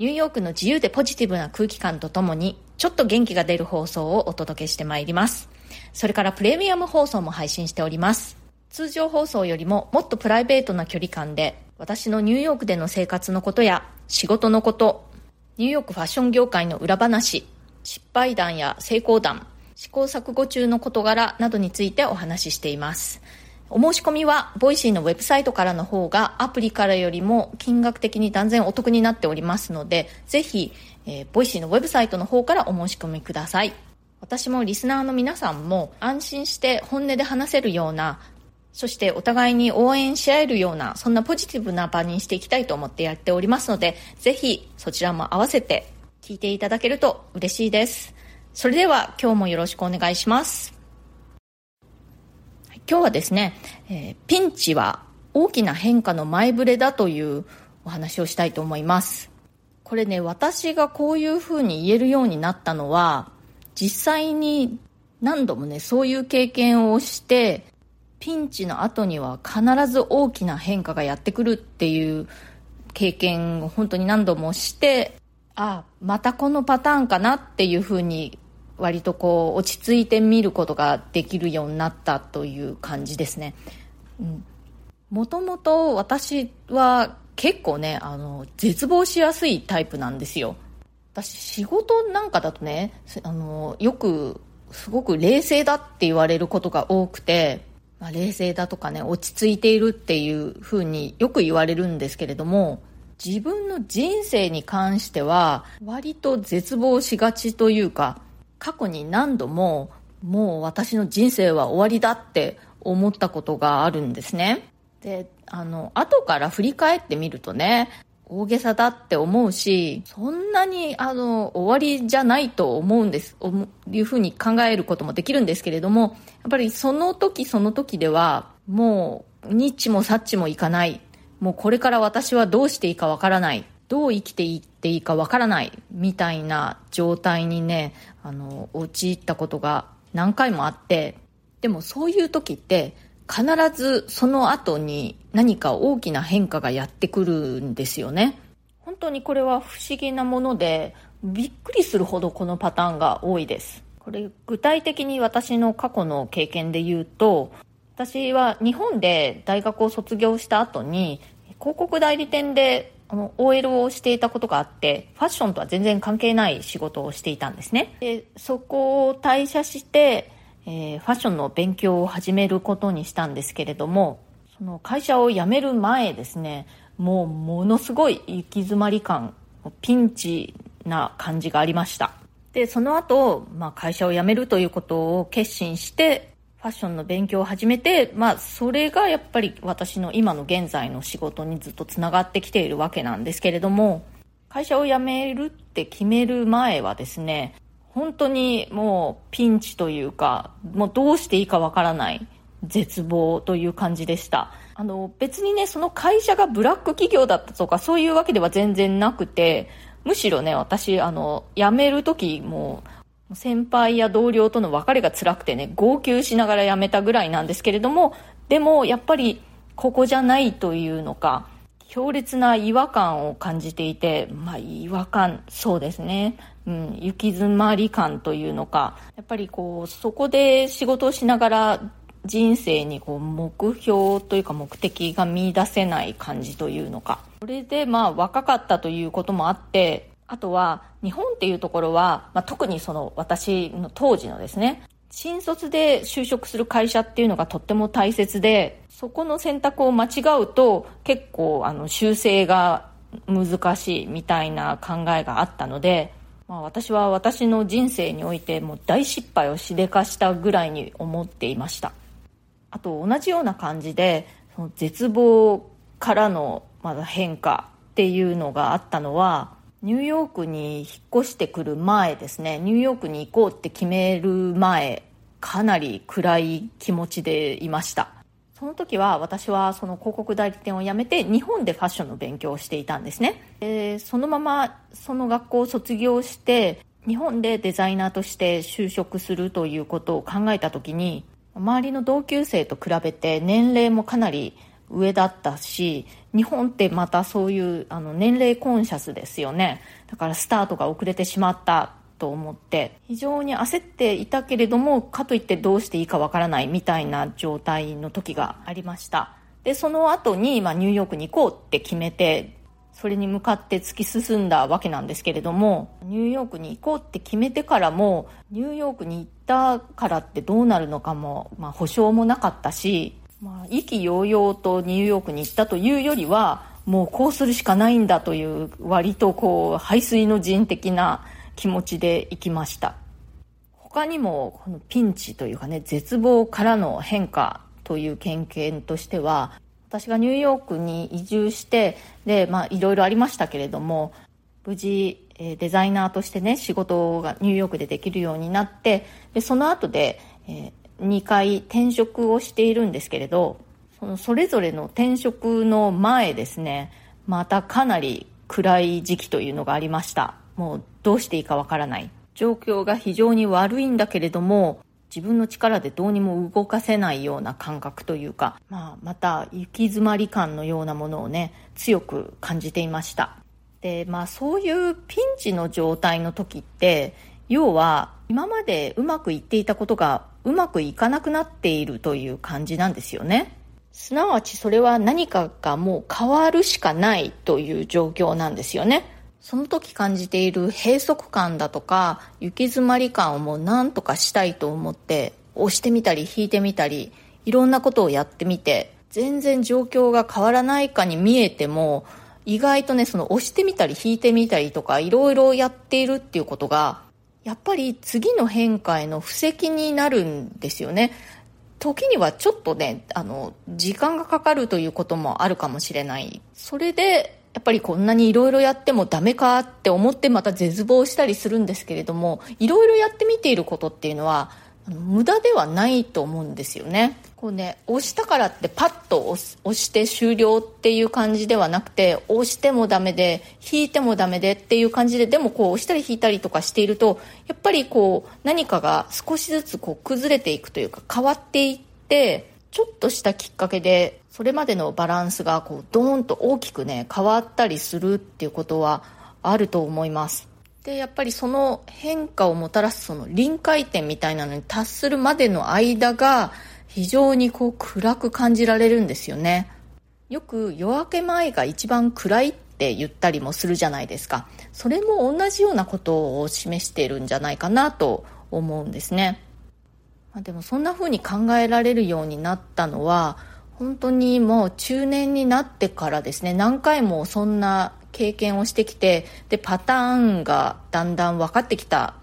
ニューヨークの自由でポジティブな空気感とともに、ちょっと元気が出る放送をお届けしてまいります。それからプレミアム放送も配信しております。通常放送よりももっとプライベートな距離感で、私のニューヨークでの生活のことや仕事のこと、ニューヨークファッション業界の裏話、失敗談や成功談、試行錯誤中の事柄などについてお話ししています。お申し込みは、ボイシーのウェブサイトからの方が、アプリからよりも金額的に断然お得になっておりますので、ぜひ、えーボイシーのウェブサイトの方からお申し込みください。私もリスナーの皆さんも安心して本音で話せるような、そしてお互いに応援し合えるような、そんなポジティブな場にしていきたいと思ってやっておりますので、ぜひそちらも合わせて聞いていただけると嬉しいです。それでは今日もよろしくお願いします。今日はですね、えーピンチは大きな変化の前触れだというお話をしたいと思います。これね、私がこういうふうに言えるようになったのは、実際に何度もね、そういう経験をして、ピンチの後には必ず大きな変化がやってくるっていう経験を本当に何度もして、あ、またこのパターンかなっていうふうに割とこう落ち着いて見ることができるようになったという感じですね。もともと私は結構ね、あの、絶望しやすいタイプなんですよ。私仕事なんかだとね、あの、よくすごく冷静だって言われることが多くて、まあ、冷静だとかね、落ち着いているっていう風によく言われるんですけれども、自分の人生に関しては割と絶望しがちというか、過去に何度ももう私の人生は終わりだって思ったことがあるんですね。で、あの、後から振り返ってみるとね、大げさだって思うし、そんなに、あの、終わりじゃないと思うんです、思ういうふうに考えることもできるんですけれども、やっぱりその時その時では、もう、ニッチもサッチもいかない。もうこれから私はどうしていいかわからない。どう生きていっていいかわからない。みたいな状態にね、あの、陥ったことが何回もあって、でもそういう時って必ずその後に何か大きな変化がやってくるんですよね。本当にこれは不思議なものでびっくりするほどこのパターンが多いです。これ具体的に私の過去の経験で言うと私は日本で大学を卒業した後に広告代理店であの OL をしていたことがあってファッションとは全然関係ない仕事をしていたんですね。でそこを退社して、えーファッションの勉強を始めることにしたんですけれどもその会社を辞める前ですねもうものすごい行き詰まり感ピンチな感じがありました。でその後、まあ会社を辞めるということを決心してファッションの勉強を始めて、まあ、それがやっぱり私の今の現在の仕事にずっとつながってきているわけなんですけれども、会社を辞めるって決める前はですね、本当にもうピンチというか、もうどうしていいかわからない絶望という感じでした。あの、別にね、その会社がブラック企業だったとかそういうわけでは全然なくて、むしろね、私、あの、辞める時も先輩や同僚との別れが辛くてね、号泣しながら辞めたぐらいなんですけれども、でもやっぱりここじゃないというのか、強烈な違和感を感じていて、まあ違和感、そうですね。うん、行き詰まり感というのか、やっぱりこう、そこで仕事をしながら人生にこう目標というか目的が見出せない感じというのか。それでまあ若かったということもあって、あとは日本っていうところは、まあ、特にその私の当時のですね、新卒で就職する会社っていうのがとっても大切で、そこの選択を間違うと結構あの修正が難しいみたいな考えがあったので、まあ、私は私の人生においてもう大失敗をしでかしたぐらいに思っていました。あと同じような感じで、その絶望からのまだ変化っていうのがあったのは、ニューヨークに引っ越してくる前ですね。ニューヨークに行こうって決める前かなり暗い気持ちでいました。その時は私はその広告代理店を辞めて日本でファッションの勉強をしていたんですね。でそのままその学校を卒業して日本でデザイナーとして就職するということを考えた時に周りの同級生と比べて年齢もかなり上だったし日本ってまたそういうあの年齢コンシャスですよね。だからスタートが遅れてしまったと思って非常に焦っていたけれどもかといってどうしていいかわからないみたいな状態の時がありました。でその後に、まあ、ニューヨークに行こうって決めてそれに向かって突き進んだわけなんですけれどもニューヨークに行こうって決めてからもニューヨークに行ったからってどうなるのかも、まあ、保証もなかったしまあ、意気揚々とニューヨークに行ったというよりはもうこうするしかないんだという割とこう排水の陣的な気持ちで行きました。他にもこのピンチというかね絶望からの変化という経験としては私がニューヨークに移住してでまあいろいろありましたけれども無事デザイナーとしてね仕事がニューヨークでできるようになってでその後で、え2回転職をしているんですけれどそのそれぞれの転職の前ですねまたかなり暗い時期というのがありました。もうどうしていいかわからない。状況が非常に悪いんだけれども自分の力でどうにも動かせないような感覚というか、まあ、また行き詰まり感のようなものをね強く感じていました。でまあそういうピンチの状態の時って要は今までうまくいっていたことがうまくいかなくなっているという感じなんですよね。すなわちそれは何かがもう変わるしかないという状況なんですよね。その時感じている閉塞感だとか行き詰まり感をもう何とかしたいと思って押してみたり引いてみたりいろんなことをやってみて全然状況が変わらないかに見えても意外とねその押してみたり引いてみたりとかいろいろやっているっていうことがやっぱり次の変化への布石になるんですよね。時にはちょっとね、あの、時間がかかるということもあるかもしれない。それで、やっぱりこんなにいろいろやってもダメかって思ってまた絶望したりするんですけれども、いろいろやってみていることっていうのは、無駄ではないと思うんですよね。こうね、押したからってパッと押して終了っていう感じではなくて、押してもダメで、引いてもダメでっていう感じで、でもこう押したり引いたりとかしていると、やっぱりこう何かが少しずつこう崩れていくというか変わっていって、ちょっとしたきっかけで、それまでのバランスがこうドーンと大きくね、変わったりするっていうことはあると思います。でやっぱりその変化をもたらすその臨界点みたいなのに達するまでの間が非常にこう暗く感じられるんですよね。よく夜明け前が一番暗いって言ったりもするじゃないですか。それも同じようなことを示しているんじゃないかなと思うんですね、ま、でもそんな風に考えられるようになったのは本当にもう中年になってからですね。何回もそんな経験をしてきてでパターンがだんだん分かってきた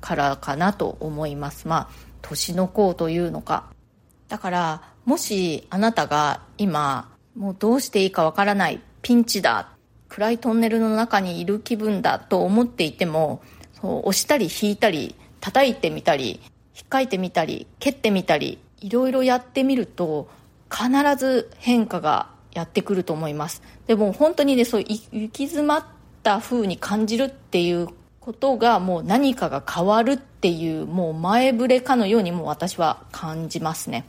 からかなと思います。まあ年の功というのか。だからもしあなたが今もうどうしていいかわからないピンチだ暗いトンネルの中にいる気分だと思っていてもそう押したり引いたり叩いてみたり引っかいてみたり蹴ってみたりいろいろやってみると必ず変化がやってくると思います。でも本当にねそう行き詰まった風に感じるっていうことがもう何かが変わるっていうもう前触れかのようにも私は感じますね。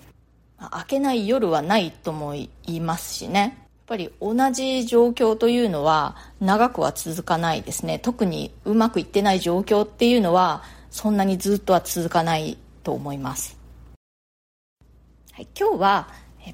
明けない夜はないとも言いますしね。やっぱり同じ状況というのは長くは続かないですね。特にうまくいってない状況っていうのはそんなにずっとは続かないと思います、はい、今日は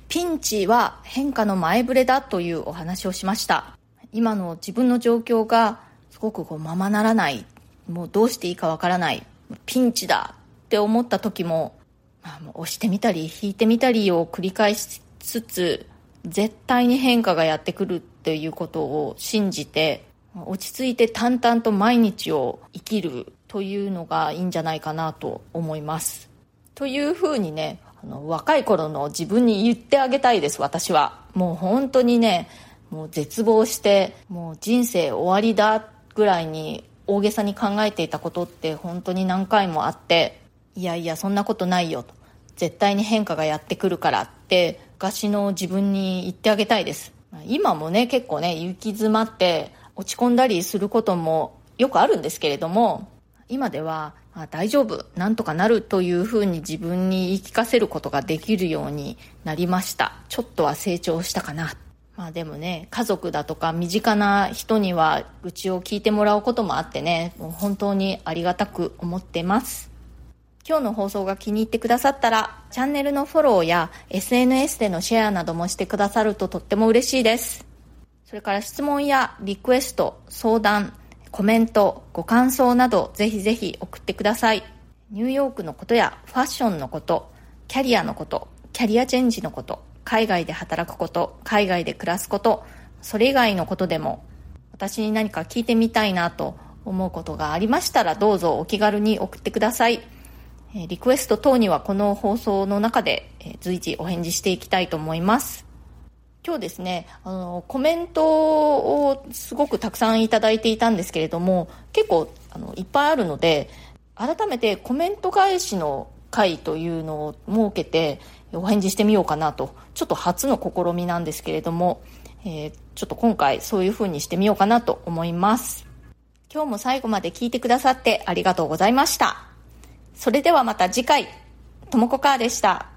ピンチは変化の前触れだというお話をしました。今の自分の状況がすごくこうままならない。もうどうしていいかわからない。ピンチだって思った時も,、まあ、もう押してみたり引いてみたりを繰り返しつつ絶対に変化がやってくるっていうことを信じて落ち着いて淡々と毎日を生きるというのがいいんじゃないかなと思います。というふうにねあの若い頃の自分に言ってあげたいです私は。もう本当にねもう絶望してもう人生終わりだぐらいに大げさに考えていたことって本当に何回もあっていやいやそんなことないよ絶対に変化がやってくるからって昔の自分に言ってあげたいです。今もね結構ね行き詰まって落ち込んだりすることもよくあるんですけれども今ではあ大丈夫なんとかなるというふうに自分に言い聞かせることができるようになりました。ちょっとは成長したかな。まあでもね家族だとか身近な人には愚痴を聞いてもらうこともあってねもう本当にありがたく思ってます。今日の放送が気に入ってくださったらチャンネルのフォローや SNS でのシェアなどもしてくださるととっても嬉しいです。それから質問やリクエスト相談コメントご感想などぜひぜひ送ってください。ニューヨークのことやファッションのことキャリアのことキャリアチェンジのこと海外で働くこと海外で暮らすことそれ以外のことでも私に何か聞いてみたいなと思うことがありましたらどうぞお気軽に送ってください。えリクエスト等にはこの放送の中で随時お返事していきたいと思います。今日ですねあのコメントをすごくたくさんいただいていたんですけれども結構あのいっぱいあるので改めてコメント返しの会というのを設けてお返事してみようかなとちょっと初の試みなんですけれども、えー、ちょっと今回そういう風にしてみようかなと思います。今日も最後まで聞いてくださってありがとうございました。それではまた次回。ともこかーでした。